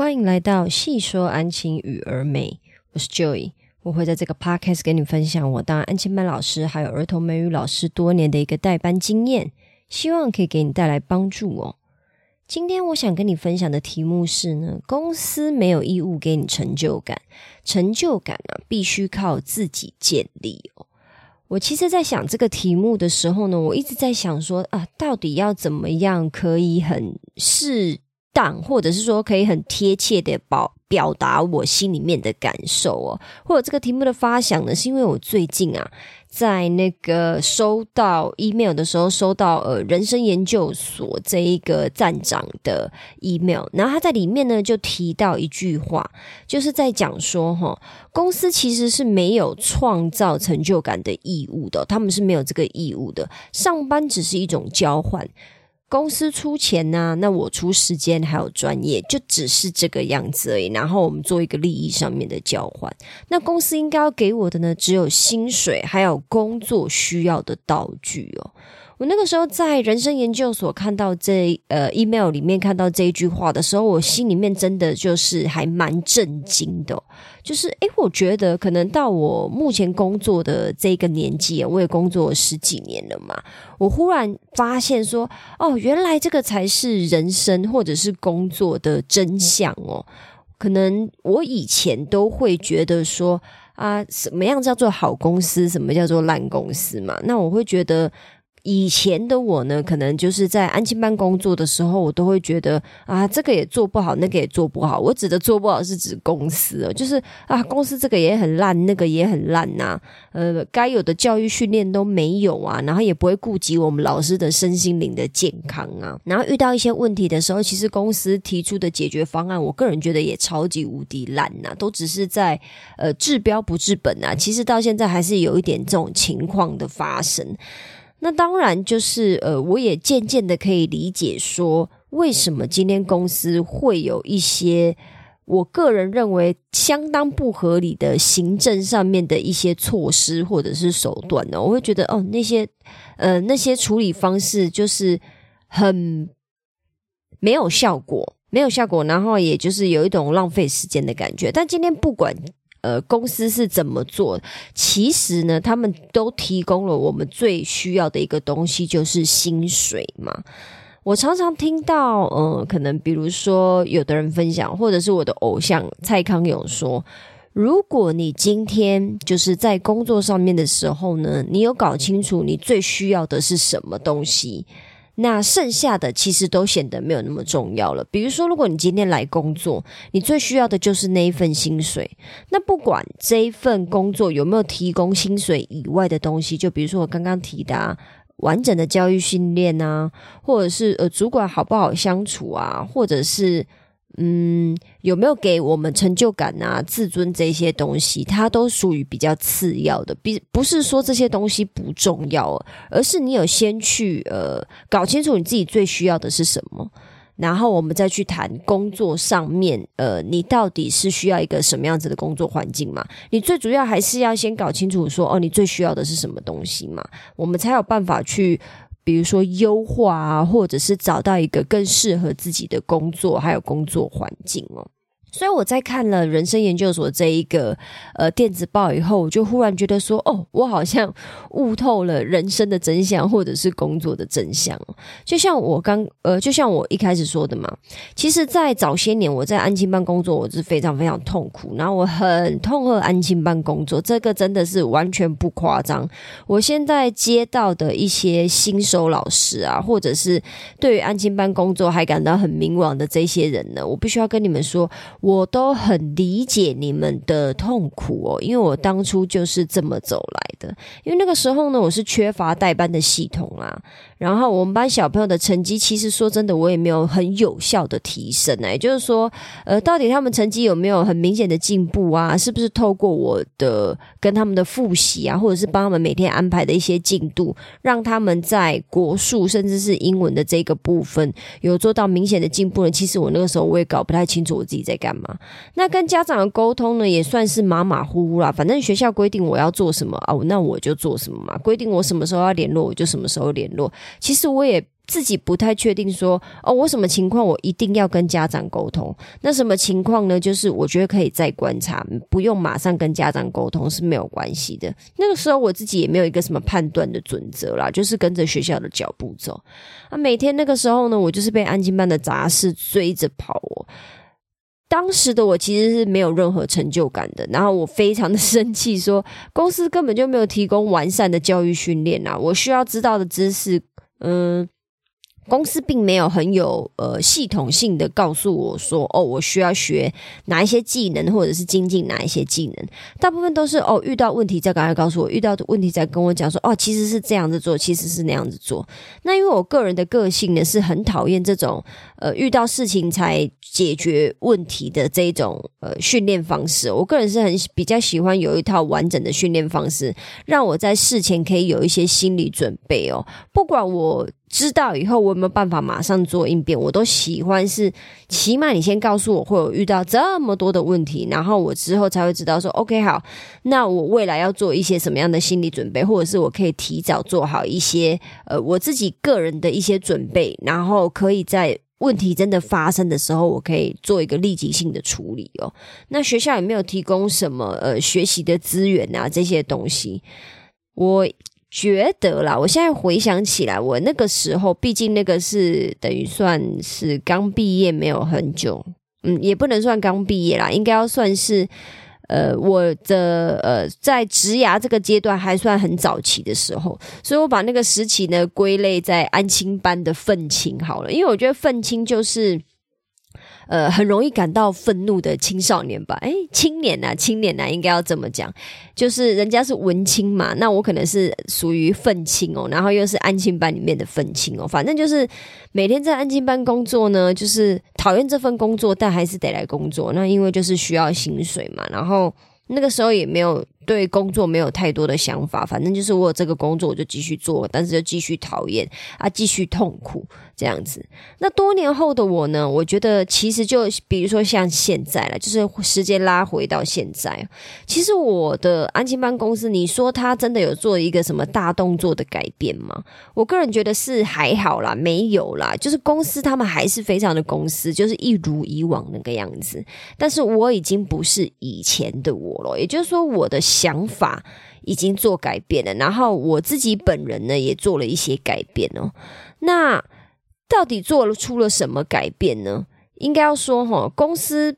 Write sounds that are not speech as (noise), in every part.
欢迎来到细说安亲与儿美，我是 Joy，我会在这个 podcast 跟你分享我当安亲班老师还有儿童美语老师多年的一个代班经验，希望可以给你带来帮助哦。今天我想跟你分享的题目是呢，公司没有义务给你成就感，成就感呢必须靠自己建立哦。我其实，在想这个题目的时候呢，我一直在想说啊，到底要怎么样可以很适当，或者是说可以很贴切的表表达我心里面的感受哦。或者这个题目的发想呢，是因为我最近啊。在那个收到 email 的时候，收到呃人生研究所这一个站长的 email，然后他在里面呢就提到一句话，就是在讲说哈，公司其实是没有创造成就感的义务的，他们是没有这个义务的，上班只是一种交换。公司出钱呢，那我出时间还有专业，就只是这个样子而已。然后我们做一个利益上面的交换。那公司应该要给我的呢，只有薪水，还有工作需要的道具哦。我那个时候在人生研究所看到这呃 email 里面看到这一句话的时候，我心里面真的就是还蛮震惊的。就是诶，我觉得可能到我目前工作的这个年纪，我也工作十几年了嘛，我忽然发现说，哦，原来这个才是人生或者是工作的真相哦。可能我以前都会觉得说啊，什么样叫做好公司，什么叫做烂公司嘛？那我会觉得。以前的我呢，可能就是在安亲班工作的时候，我都会觉得啊，这个也做不好，那个也做不好。我指的做不好是指公司，就是啊，公司这个也很烂，那个也很烂呐。呃，该有的教育训练都没有啊，然后也不会顾及我们老师的身心灵的健康啊。然后遇到一些问题的时候，其实公司提出的解决方案，我个人觉得也超级无敌烂呐，都只是在呃治标不治本啊。其实到现在还是有一点这种情况的发生。那当然就是呃，我也渐渐的可以理解说，为什么今天公司会有一些我个人认为相当不合理的行政上面的一些措施或者是手段呢？我会觉得哦，那些呃那些处理方式就是很没有效果，没有效果，然后也就是有一种浪费时间的感觉。但今天不管。呃，公司是怎么做？其实呢，他们都提供了我们最需要的一个东西，就是薪水嘛。我常常听到，呃，可能比如说有的人分享，或者是我的偶像蔡康永说，如果你今天就是在工作上面的时候呢，你有搞清楚你最需要的是什么东西。那剩下的其实都显得没有那么重要了。比如说，如果你今天来工作，你最需要的就是那一份薪水。那不管这一份工作有没有提供薪水以外的东西，就比如说我刚刚提的完整的教育训练啊，或者是呃主管好不好相处啊，或者是。嗯，有没有给我们成就感啊、自尊这些东西？它都属于比较次要的，比不是说这些东西不重要，而是你有先去呃搞清楚你自己最需要的是什么，然后我们再去谈工作上面呃，你到底是需要一个什么样子的工作环境嘛？你最主要还是要先搞清楚说哦，你最需要的是什么东西嘛？我们才有办法去。比如说优化啊，或者是找到一个更适合自己的工作，还有工作环境哦。所以我在看了人生研究所这一个呃电子报以后，我就忽然觉得说，哦，我好像悟透了人生的真相，或者是工作的真相。就像我刚呃，就像我一开始说的嘛，其实，在早些年我在安亲班工作，我是非常非常痛苦，然后我很痛恨安亲班工作，这个真的是完全不夸张。我现在接到的一些新手老师啊，或者是对于安亲班工作还感到很迷惘的这些人呢，我必须要跟你们说。我都很理解你们的痛苦哦，因为我当初就是这么走来的。因为那个时候呢，我是缺乏代班的系统啊。然后我们班小朋友的成绩，其实说真的，我也没有很有效的提升。也就是说，呃，到底他们成绩有没有很明显的进步啊？是不是透过我的跟他们的复习啊，或者是帮他们每天安排的一些进度，让他们在国术甚至是英文的这个部分有做到明显的进步呢？其实我那个时候我也搞不太清楚我自己在干嘛。那跟家长的沟通呢，也算是马马虎虎啦。反正学校规定我要做什么啊，那我就做什么嘛。规定我什么时候要联络，我就什么时候联络。其实我也自己不太确定说，哦，我什么情况我一定要跟家长沟通？那什么情况呢？就是我觉得可以再观察，不用马上跟家长沟通是没有关系的。那个时候我自己也没有一个什么判断的准则啦，就是跟着学校的脚步走。啊，每天那个时候呢，我就是被安静班的杂事追着跑哦。当时的我其实是没有任何成就感的，然后我非常的生气，说公司根本就没有提供完善的教育训练啊！我需要知道的知识，嗯。公司并没有很有呃系统性的告诉我说，哦，我需要学哪一些技能，或者是精进哪一些技能。大部分都是哦，遇到问题再赶快告诉我，遇到的问题再跟我讲说，哦，其实是这样子做，其实是那样子做。那因为我个人的个性呢，是很讨厌这种呃遇到事情才解决问题的这种呃训练方式。我个人是很比较喜欢有一套完整的训练方式，让我在事前可以有一些心理准备哦，不管我。知道以后我有没有办法马上做应变？我都喜欢是，起码你先告诉我会有遇到这么多的问题，然后我之后才会知道说，OK 好，那我未来要做一些什么样的心理准备，或者是我可以提早做好一些呃我自己个人的一些准备，然后可以在问题真的发生的时候，我可以做一个立即性的处理哦。那学校有没有提供什么呃学习的资源啊？这些东西我。觉得啦，我现在回想起来，我那个时候，毕竟那个是等于算是刚毕业没有很久，嗯，也不能算刚毕业啦，应该要算是呃我的呃在职涯这个阶段还算很早期的时候，所以我把那个时期呢归类在安亲班的愤青好了，因为我觉得愤青就是。呃，很容易感到愤怒的青少年吧？哎，青年呐，青年呐，应该要这么讲，就是人家是文青嘛，那我可能是属于愤青哦，然后又是安亲班里面的愤青哦，反正就是每天在安亲班工作呢，就是讨厌这份工作，但还是得来工作，那因为就是需要薪水嘛，然后那个时候也没有。对工作没有太多的想法，反正就是我有这个工作我就继续做，但是就继续讨厌啊，继续痛苦这样子。那多年后的我呢？我觉得其实就比如说像现在了，就是时间拉回到现在，其实我的安亲班公司，你说他真的有做一个什么大动作的改变吗？我个人觉得是还好啦，没有啦，就是公司他们还是非常的公司，就是一如以往那个样子。但是我已经不是以前的我了，也就是说我的。想法已经做改变了，然后我自己本人呢也做了一些改变哦。那到底做了出了什么改变呢？应该要说哈，公司。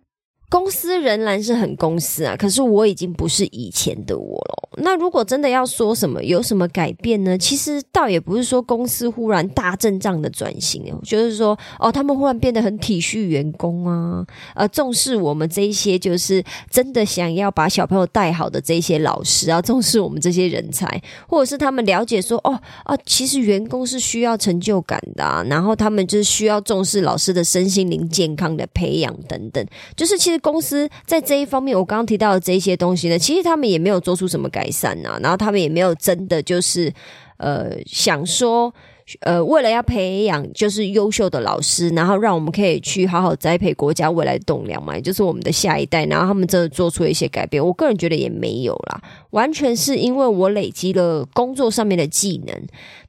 公司仍然是很公司啊，可是我已经不是以前的我了。那如果真的要说什么有什么改变呢？其实倒也不是说公司忽然大阵仗的转型，就是说哦，他们忽然变得很体恤员工啊，呃，重视我们这一些就是真的想要把小朋友带好的这些老师啊，(laughs) 重视我们这些人才，或者是他们了解说哦啊，其实员工是需要成就感的，然后他们就是需要重视老师的身心灵健康的培养等等，就是其实。公司在这一方面，我刚刚提到的这些东西呢，其实他们也没有做出什么改善呐，然后他们也没有真的就是呃想说，呃，为了要培养就是优秀的老师，然后让我们可以去好好栽培国家未来的栋梁嘛，也就是我们的下一代，然后他们真的做出了一些改变。我个人觉得也没有啦，完全是因为我累积了工作上面的技能，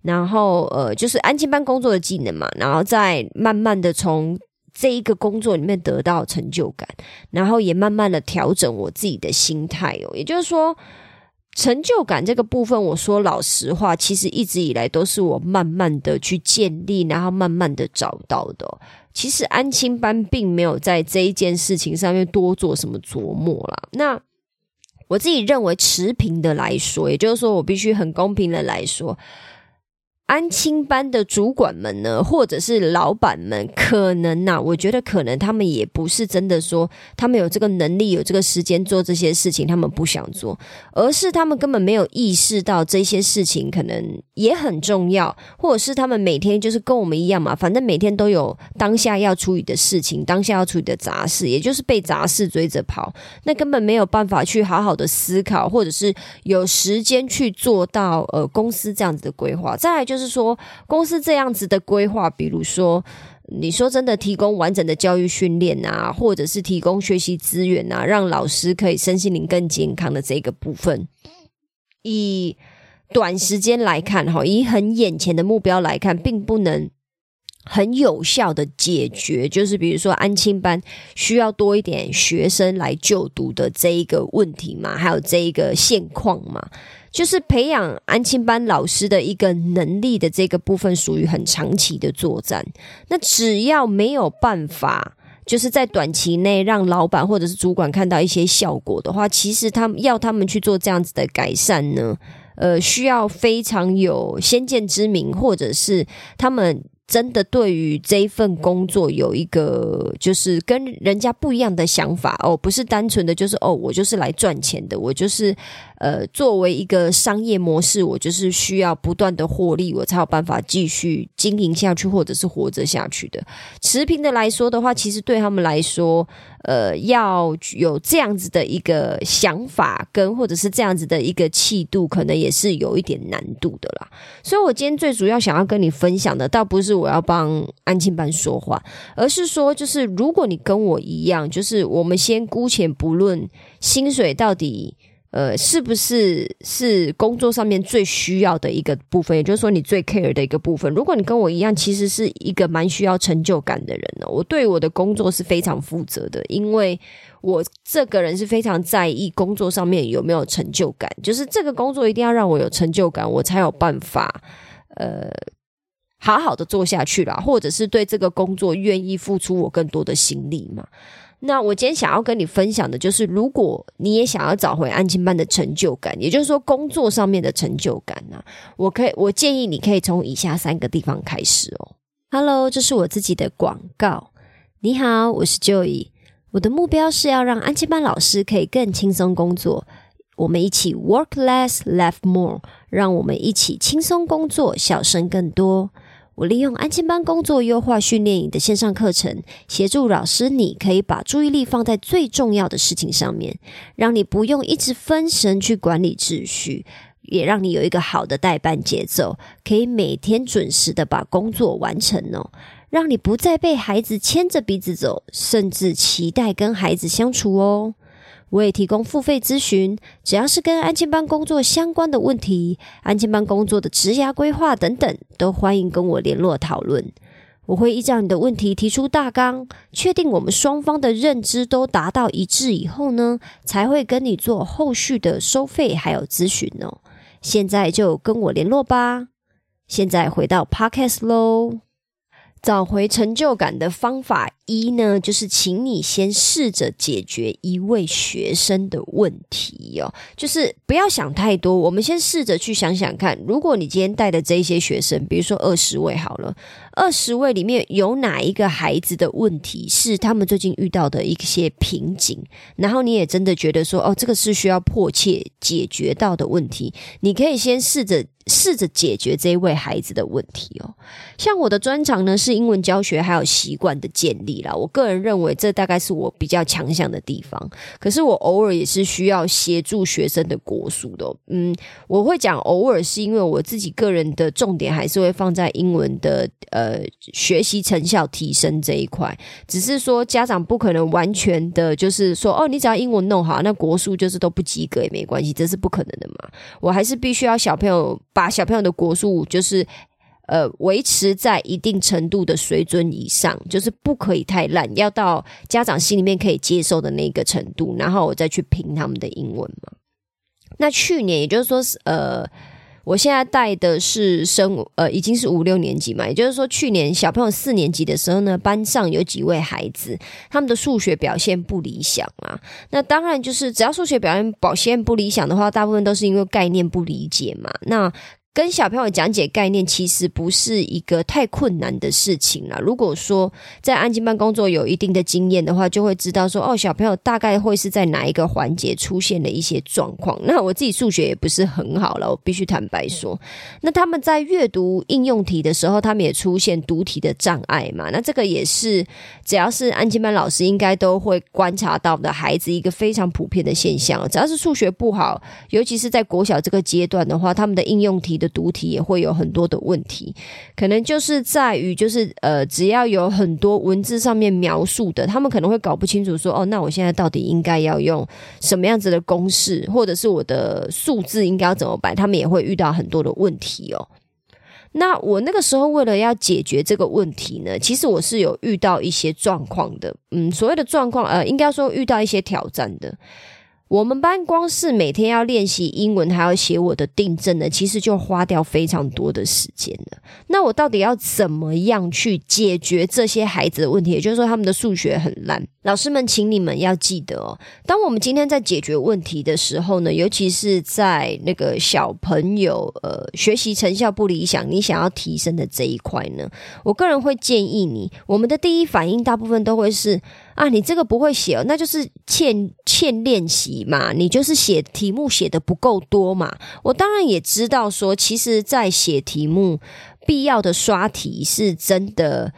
然后呃，就是安静班工作的技能嘛，然后再慢慢的从。这一个工作里面得到成就感，然后也慢慢的调整我自己的心态哦。也就是说，成就感这个部分，我说老实话，其实一直以来都是我慢慢的去建立，然后慢慢的找到的。其实安亲班并没有在这一件事情上面多做什么琢磨啦。那我自己认为持平的来说，也就是说，我必须很公平的来说。安亲班的主管们呢，或者是老板们，可能呐，我觉得可能他们也不是真的说他们有这个能力、有这个时间做这些事情，他们不想做，而是他们根本没有意识到这些事情可能也很重要，或者是他们每天就是跟我们一样嘛，反正每天都有当下要处理的事情，当下要处理的杂事，也就是被杂事追着跑，那根本没有办法去好好的思考，或者是有时间去做到呃公司这样子的规划。再来就。是是说，公司这样子的规划，比如说，你说真的提供完整的教育训练啊，或者是提供学习资源啊，让老师可以身心灵更健康的这个部分，以短时间来看，哈，以很眼前的目标来看，并不能很有效的解决，就是比如说安亲班需要多一点学生来就读的这一个问题嘛，还有这一个现况嘛，就是培养安亲班老师的一个能力的这个部分，属于很长期的作战。那只要没有办法，就是在短期内让老板或者是主管看到一些效果的话，其实他们要他们去做这样子的改善呢，呃，需要非常有先见之明，或者是他们。真的对于这一份工作有一个就是跟人家不一样的想法哦，不是单纯的就是哦，我就是来赚钱的，我就是呃，作为一个商业模式，我就是需要不断的获利，我才有办法继续经营下去，或者是活着下去的。持平的来说的话，其实对他们来说。呃，要有这样子的一个想法，跟或者是这样子的一个气度，可能也是有一点难度的啦。所以，我今天最主要想要跟你分享的，倒不是我我要帮安庆班说话，而是说，就是如果你跟我一样，就是我们先姑且不论薪水到底。呃，是不是是工作上面最需要的一个部分？也就是说，你最 care 的一个部分。如果你跟我一样，其实是一个蛮需要成就感的人呢。我对我的工作是非常负责的，因为我这个人是非常在意工作上面有没有成就感。就是这个工作一定要让我有成就感，我才有办法呃好好的做下去啦，或者是对这个工作愿意付出我更多的心力嘛。那我今天想要跟你分享的就是，如果你也想要找回安亲班的成就感，也就是说工作上面的成就感呢，我可以，我建议你可以从以下三个地方开始哦。Hello，这是我自己的广告。你好，我是 Joey。我的目标是要让安亲班老师可以更轻松工作。我们一起 work less, laugh more，让我们一起轻松工作，笑声更多。我利用安亲班工作优化训练营的线上课程，协助老师，你可以把注意力放在最重要的事情上面，让你不用一直分神去管理秩序，也让你有一个好的代班节奏，可以每天准时的把工作完成哦，让你不再被孩子牵着鼻子走，甚至期待跟孩子相处哦。我也提供付费咨询，只要是跟安亲班工作相关的问题，安亲班工作的职涯规划等等，都欢迎跟我联络讨论。我会依照你的问题提出大纲，确定我们双方的认知都达到一致以后呢，才会跟你做后续的收费还有咨询哦。现在就跟我联络吧。现在回到 Podcast 喽。找回成就感的方法一呢，就是请你先试着解决一位学生的问题哦，就是不要想太多，我们先试着去想想看，如果你今天带的这些学生，比如说二十位好了，二十位里面有哪一个孩子的问题是他们最近遇到的一些瓶颈，然后你也真的觉得说，哦，这个是需要迫切解决到的问题，你可以先试着。试着解决这一位孩子的问题哦。像我的专长呢是英文教学还有习惯的建立啦。我个人认为这大概是我比较强项的地方。可是我偶尔也是需要协助学生的国术的。嗯，我会讲偶尔是因为我自己个人的重点还是会放在英文的呃学习成效提升这一块。只是说家长不可能完全的就是说哦，你只要英文弄好，那国术就是都不及格也没关系，这是不可能的嘛。我还是必须要小朋友。把小朋友的国术就是呃维持在一定程度的水准以上，就是不可以太烂，要到家长心里面可以接受的那个程度，然后我再去评他们的英文嘛。那去年也就是说呃，我现在带的是升呃已经是五六年级嘛，也就是说去年小朋友四年级的时候呢，班上有几位孩子他们的数学表现不理想啊。那当然就是只要数学表现表现不理想的话，大部分都是因为概念不理解嘛。那跟小朋友讲解概念，其实不是一个太困难的事情啦。如果说在安静班工作有一定的经验的话，就会知道说，哦，小朋友大概会是在哪一个环节出现了一些状况。那我自己数学也不是很好了，我必须坦白说。那他们在阅读应用题的时候，他们也出现读题的障碍嘛？那这个也是只要是安静班老师应该都会观察到的孩子一个非常普遍的现象。只要是数学不好，尤其是在国小这个阶段的话，他们的应用题。的读题也会有很多的问题，可能就是在于，就是呃，只要有很多文字上面描述的，他们可能会搞不清楚，说哦，那我现在到底应该要用什么样子的公式，或者是我的数字应该要怎么摆，他们也会遇到很多的问题哦。那我那个时候为了要解决这个问题呢，其实我是有遇到一些状况的。嗯，所谓的状况，呃，应该说遇到一些挑战的。我们班光是每天要练习英文，还要写我的订正呢，其实就花掉非常多的时间了。那我到底要怎么样去解决这些孩子的问题？也就是说，他们的数学很烂。老师们，请你们要记得哦，当我们今天在解决问题的时候呢，尤其是在那个小朋友呃学习成效不理想，你想要提升的这一块呢，我个人会建议你，我们的第一反应大部分都会是。啊，你这个不会写，那就是欠欠练习嘛，你就是写题目写的不够多嘛。我当然也知道说，其实，在写题目必要的刷题是真的。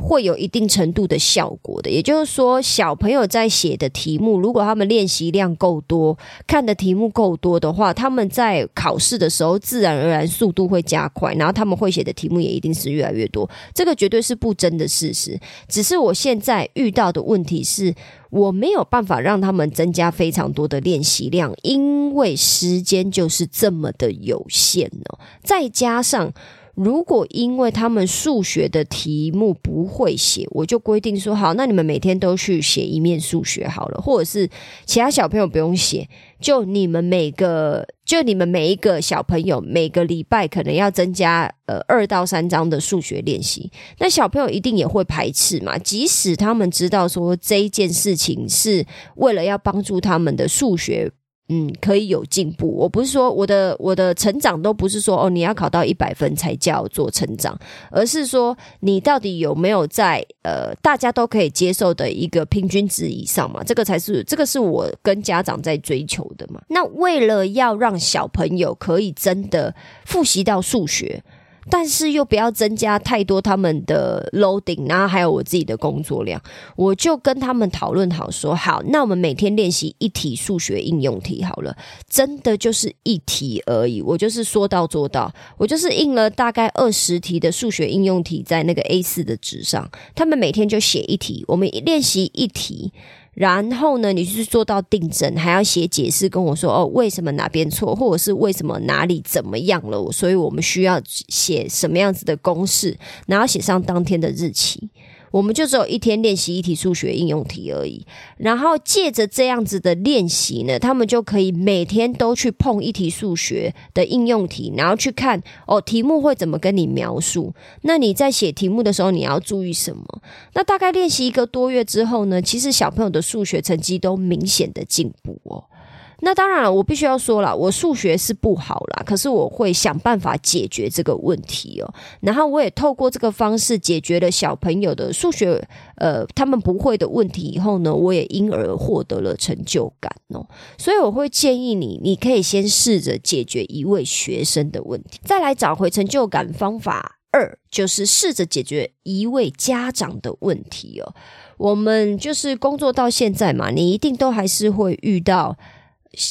会有一定程度的效果的，也就是说，小朋友在写的题目，如果他们练习量够多，看的题目够多的话，他们在考试的时候自然而然速度会加快，然后他们会写的题目也一定是越来越多。这个绝对是不争的事实。只是我现在遇到的问题是，我没有办法让他们增加非常多的练习量，因为时间就是这么的有限哦，再加上。如果因为他们数学的题目不会写，我就规定说好，那你们每天都去写一面数学好了，或者是其他小朋友不用写，就你们每个，就你们每一个小朋友每个礼拜可能要增加呃二到三章的数学练习，那小朋友一定也会排斥嘛，即使他们知道说这一件事情是为了要帮助他们的数学。嗯，可以有进步。我不是说我的我的成长都不是说哦，你要考到一百分才叫做成长，而是说你到底有没有在呃大家都可以接受的一个平均值以上嘛？这个才是这个是我跟家长在追求的嘛。那为了要让小朋友可以真的复习到数学。但是又不要增加太多他们的 loading，然后还有我自己的工作量，我就跟他们讨论好说好，那我们每天练习一题数学应用题好了，真的就是一题而已，我就是说到做到，我就是印了大概二十题的数学应用题在那个 A 四的纸上，他们每天就写一题，我们练习一题。然后呢，你是做到订正，还要写解释，跟我说哦，为什么哪边错，或者是为什么哪里怎么样了？所以我们需要写什么样子的公式，然后写上当天的日期。我们就只有一天练习一题数学应用题而已，然后借着这样子的练习呢，他们就可以每天都去碰一题数学的应用题，然后去看哦，题目会怎么跟你描述。那你在写题目的时候，你要注意什么？那大概练习一个多月之后呢，其实小朋友的数学成绩都明显的进步哦。那当然了，我必须要说了，我数学是不好啦，可是我会想办法解决这个问题哦。然后我也透过这个方式解决了小朋友的数学呃他们不会的问题以后呢，我也因而获得了成就感哦。所以我会建议你，你可以先试着解决一位学生的问题，再来找回成就感。方法二就是试着解决一位家长的问题哦。我们就是工作到现在嘛，你一定都还是会遇到。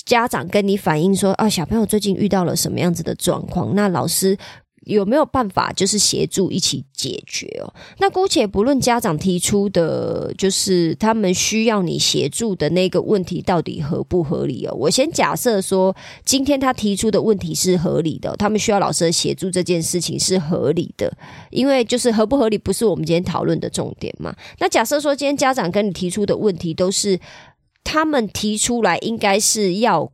家长跟你反映说啊，小朋友最近遇到了什么样子的状况？那老师有没有办法就是协助一起解决哦？那姑且不论家长提出的，就是他们需要你协助的那个问题到底合不合理哦？我先假设说，今天他提出的问题是合理的，他们需要老师的协助这件事情是合理的，因为就是合不合理不是我们今天讨论的重点嘛。那假设说今天家长跟你提出的问题都是。他们提出来应该是要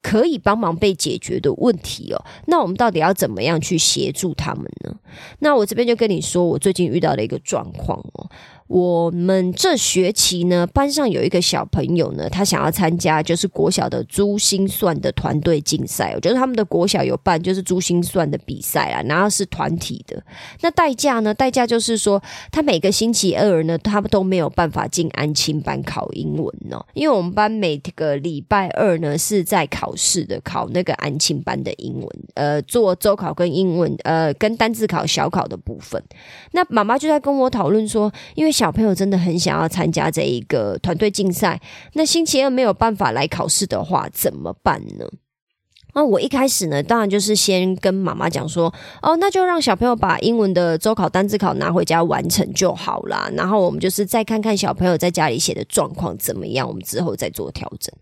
可以帮忙被解决的问题哦，那我们到底要怎么样去协助他们呢？那我这边就跟你说，我最近遇到的一个状况哦。我们这学期呢，班上有一个小朋友呢，他想要参加就是国小的珠心算的团队竞赛。我觉得他们的国小有办就是珠心算的比赛啊，然后是团体的。那代价呢？代价就是说，他每个星期二呢，他们都没有办法进安亲班考英文哦，因为我们班每个礼拜二呢是在考试的，考那个安亲班的英文，呃，做周考跟英文，呃，跟单字考小考的部分。那妈妈就在跟我讨论说，因为小朋友真的很想要参加这一个团队竞赛，那星期二没有办法来考试的话怎么办呢？那我一开始呢，当然就是先跟妈妈讲说，哦，那就让小朋友把英文的周考、单字考拿回家完成就好啦。然后我们就是再看看小朋友在家里写的状况怎么样，我们之后再做调整。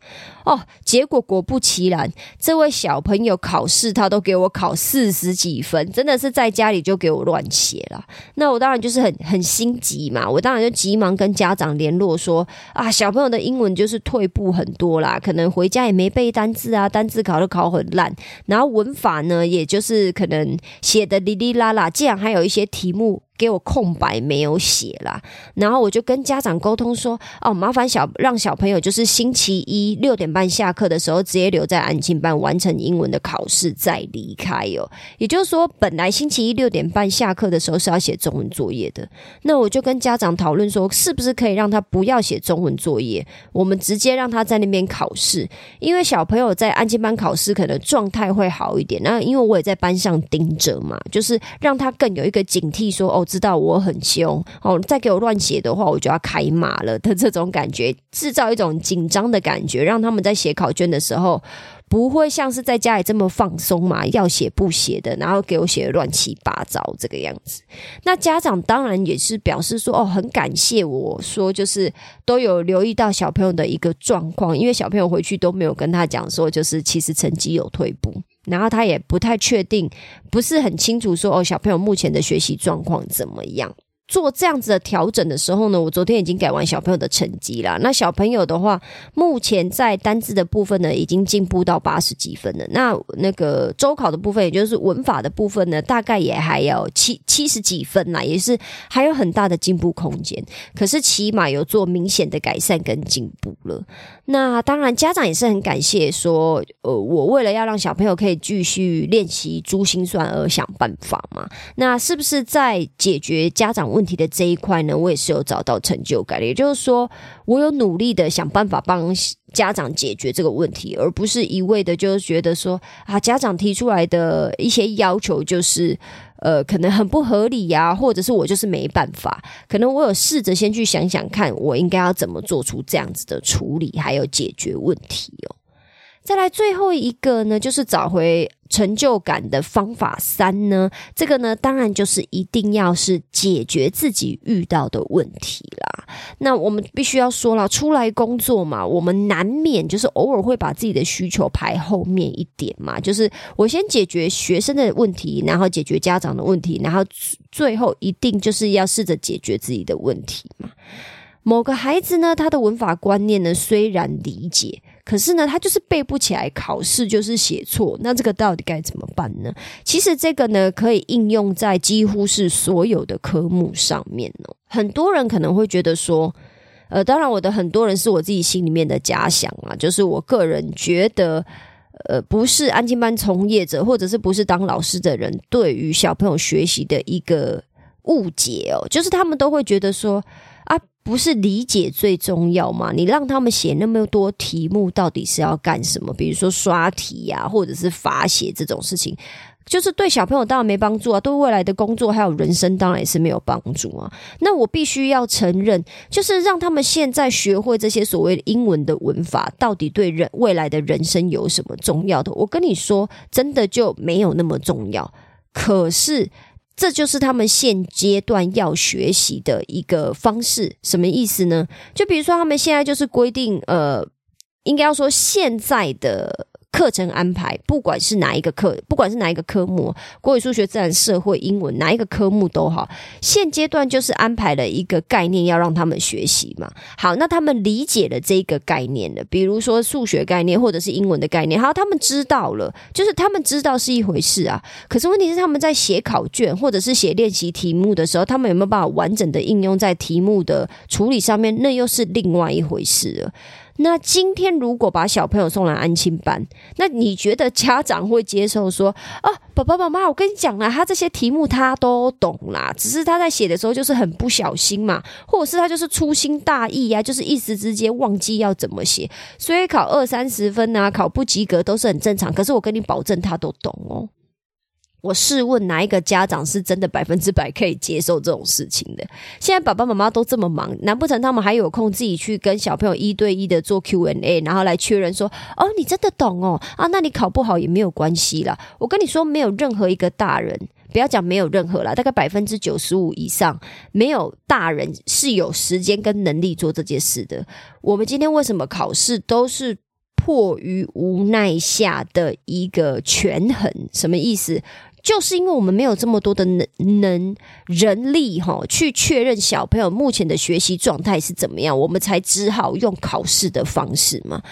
哦，结果果不其然，这位小朋友考试他都给我考四十几分，真的是在家里就给我乱写了。那我当然就是很很心急嘛，我当然就急忙跟家长联络说，啊，小朋友的英文就是退步很多啦，可能回家也没背单字啊，单字考都考很。很烂，然后文法呢，也就是可能写的哩哩啦啦，竟然还有一些题目。给我空白没有写啦，然后我就跟家长沟通说：哦，麻烦小让小朋友就是星期一六点半下课的时候，直接留在安静班完成英文的考试再离开哦。也就是说，本来星期一六点半下课的时候是要写中文作业的，那我就跟家长讨论说，是不是可以让他不要写中文作业，我们直接让他在那边考试，因为小朋友在安静班考试可能状态会好一点。那因为我也在班上盯着嘛，就是让他更有一个警惕，说哦。知道我很凶哦，再给我乱写的话，我就要开骂了的 (laughs) 这种感觉，制造一种紧张的感觉，让他们在写考卷的时候不会像是在家里这么放松嘛，要写不写的，然后给我写的乱七八糟这个样子。那家长当然也是表示说，哦，很感谢我说，就是都有留意到小朋友的一个状况，因为小朋友回去都没有跟他讲说，就是其实成绩有退步。然后他也不太确定，不是很清楚说哦，小朋友目前的学习状况怎么样？做这样子的调整的时候呢，我昨天已经改完小朋友的成绩了。那小朋友的话，目前在单字的部分呢，已经进步到八十几分了。那那个周考的部分，也就是文法的部分呢，大概也还有七七十几分啦，也是还有很大的进步空间。可是起码有做明显的改善跟进步了。那当然，家长也是很感谢说，呃，我为了要让小朋友可以继续练习珠心算而想办法嘛。那是不是在解决家长？问问题的这一块呢，我也是有找到成就感。也就是说，我有努力的想办法帮家长解决这个问题，而不是一味的就觉得说啊，家长提出来的一些要求就是呃，可能很不合理呀，或者是我就是没办法。可能我有试着先去想想看，我应该要怎么做出这样子的处理，还有解决问题哦。再来最后一个呢，就是找回成就感的方法三呢。这个呢，当然就是一定要是解决自己遇到的问题啦。那我们必须要说了，出来工作嘛，我们难免就是偶尔会把自己的需求排后面一点嘛。就是我先解决学生的问题，然后解决家长的问题，然后最后一定就是要试着解决自己的问题嘛。某个孩子呢，他的文法观念呢，虽然理解。可是呢，他就是背不起来，考试就是写错，那这个到底该怎么办呢？其实这个呢，可以应用在几乎是所有的科目上面哦。很多人可能会觉得说，呃，当然我的很多人是我自己心里面的假想啊，就是我个人觉得，呃，不是安静班从业者，或者是不是当老师的人，对于小朋友学习的一个误解哦，就是他们都会觉得说。啊不是理解最重要吗？你让他们写那么多题目，到底是要干什么？比如说刷题呀，或者是罚写这种事情，就是对小朋友当然没帮助啊，对未来的工作还有人生当然也是没有帮助啊。那我必须要承认，就是让他们现在学会这些所谓的英文的文法，到底对人未来的人生有什么重要的？我跟你说，真的就没有那么重要。可是。这就是他们现阶段要学习的一个方式，什么意思呢？就比如说，他们现在就是规定，呃，应该要说现在的。课程安排，不管是哪一个课，不管是哪一个科目，国语、数学、自然、社会、英文，哪一个科目都好。现阶段就是安排了一个概念，要让他们学习嘛。好，那他们理解了这个概念了，比如说数学概念或者是英文的概念，好，他们知道了，就是他们知道是一回事啊。可是问题是，他们在写考卷或者是写练习题目的时候，他们有没有办法完整的应用在题目的处理上面？那又是另外一回事了。那今天如果把小朋友送来安亲班，那你觉得家长会接受说啊，爸爸妈妈，我跟你讲了，他这些题目他都懂啦，只是他在写的时候就是很不小心嘛，或者是他就是粗心大意呀，就是一时之间忘记要怎么写，所以考二三十分啊，考不及格都是很正常。可是我跟你保证，他都懂哦。我试问哪一个家长是真的百分之百可以接受这种事情的？现在爸爸妈妈都这么忙，难不成他们还有空自己去跟小朋友一对一的做 Q&A，然后来确认说：“哦，你真的懂哦啊？那你考不好也没有关系啦。”我跟你说，没有任何一个大人，不要讲没有任何啦，大概百分之九十五以上，没有大人是有时间跟能力做这件事的。我们今天为什么考试都是？迫于无奈下的一个权衡，什么意思？就是因为我们没有这么多的能能人力哈，去确认小朋友目前的学习状态是怎么样，我们才只好用考试的方式嘛。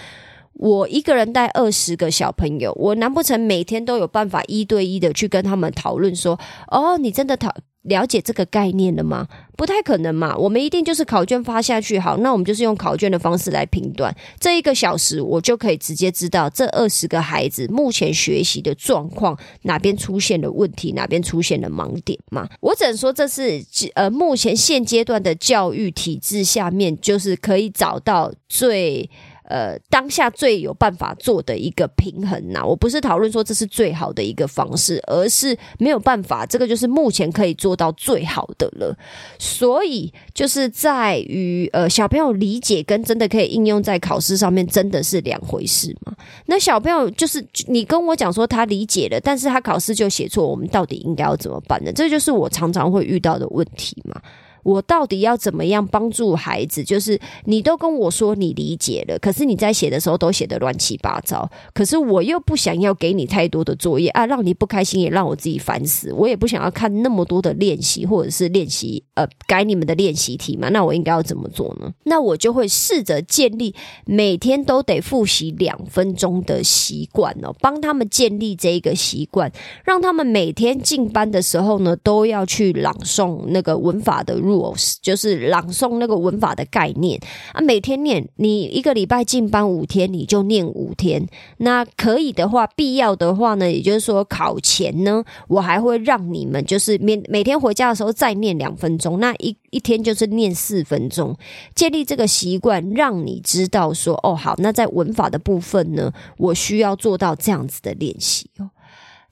我一个人带二十个小朋友，我难不成每天都有办法一对一的去跟他们讨论说，哦，你真的讨？了解这个概念了吗？不太可能嘛。我们一定就是考卷发下去，好，那我们就是用考卷的方式来评断。这一个小时，我就可以直接知道这二十个孩子目前学习的状况哪边出现了问题，哪边出现了盲点嘛。我只能说，这是呃目前现阶段的教育体制下面，就是可以找到最。呃，当下最有办法做的一个平衡呐，我不是讨论说这是最好的一个方式，而是没有办法，这个就是目前可以做到最好的了。所以就是在于呃，小朋友理解跟真的可以应用在考试上面，真的是两回事嘛？那小朋友就是你跟我讲说他理解了，但是他考试就写错，我们到底应该要怎么办呢？这就是我常常会遇到的问题嘛。我到底要怎么样帮助孩子？就是你都跟我说你理解了，可是你在写的时候都写的乱七八糟。可是我又不想要给你太多的作业啊，让你不开心，也让我自己烦死。我也不想要看那么多的练习，或者是练习呃改你们的练习题嘛。那我应该要怎么做呢？那我就会试着建立每天都得复习两分钟的习惯哦，帮他们建立这一个习惯，让他们每天进班的时候呢，都要去朗诵那个文法的入。就是朗诵那个文法的概念啊，每天念。你一个礼拜进班五天，你就念五天。那可以的话，必要的话呢，也就是说考前呢，我还会让你们就是每每天回家的时候再念两分钟。那一一天就是念四分钟，建立这个习惯，让你知道说哦，好，那在文法的部分呢，我需要做到这样子的练习哦。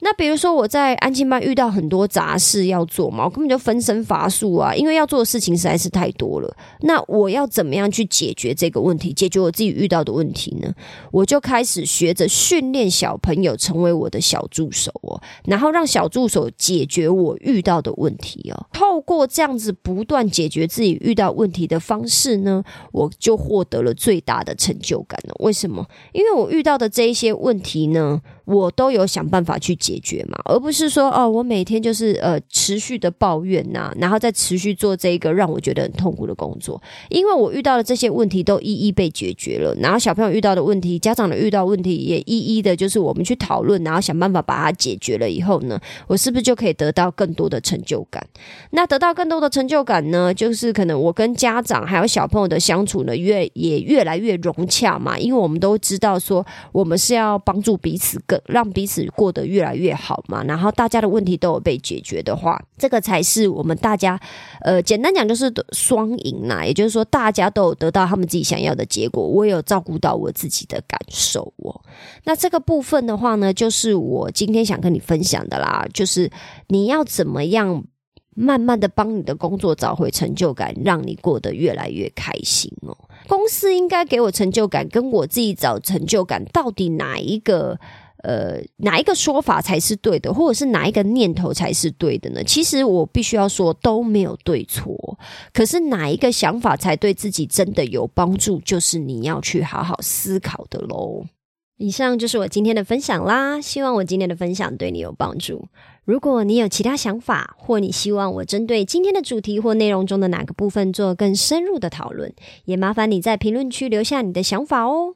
那比如说我在安静班遇到很多杂事要做嘛，我根本就分身乏术啊，因为要做的事情实在是太多了。那我要怎么样去解决这个问题，解决我自己遇到的问题呢？我就开始学着训练小朋友成为我的小助手哦，然后让小助手解决我遇到的问题哦。透过这样子不断解决自己遇到问题的方式呢，我就获得了最大的成就感了。为什么？因为我遇到的这一些问题呢。我都有想办法去解决嘛，而不是说哦，我每天就是呃持续的抱怨呐，然后再持续做这一个让我觉得很痛苦的工作。因为我遇到的这些问题都一一被解决了，然后小朋友遇到的问题，家长的遇到问题也一一的，就是我们去讨论，然后想办法把它解决了以后呢，我是不是就可以得到更多的成就感？那得到更多的成就感呢，就是可能我跟家长还有小朋友的相处呢，越也越来越融洽嘛，因为我们都知道说，我们是要帮助彼此更。让彼此过得越来越好嘛，然后大家的问题都有被解决的话，这个才是我们大家，呃，简单讲就是双赢呐。也就是说，大家都有得到他们自己想要的结果，我也有照顾到我自己的感受哦。那这个部分的话呢，就是我今天想跟你分享的啦，就是你要怎么样慢慢的帮你的工作找回成就感，让你过得越来越开心哦。公司应该给我成就感，跟我自己找成就感，到底哪一个？呃，哪一个说法才是对的，或者是哪一个念头才是对的呢？其实我必须要说都没有对错，可是哪一个想法才对自己真的有帮助，就是你要去好好思考的喽。以上就是我今天的分享啦，希望我今天的分享对你有帮助。如果你有其他想法，或你希望我针对今天的主题或内容中的哪个部分做更深入的讨论，也麻烦你在评论区留下你的想法哦。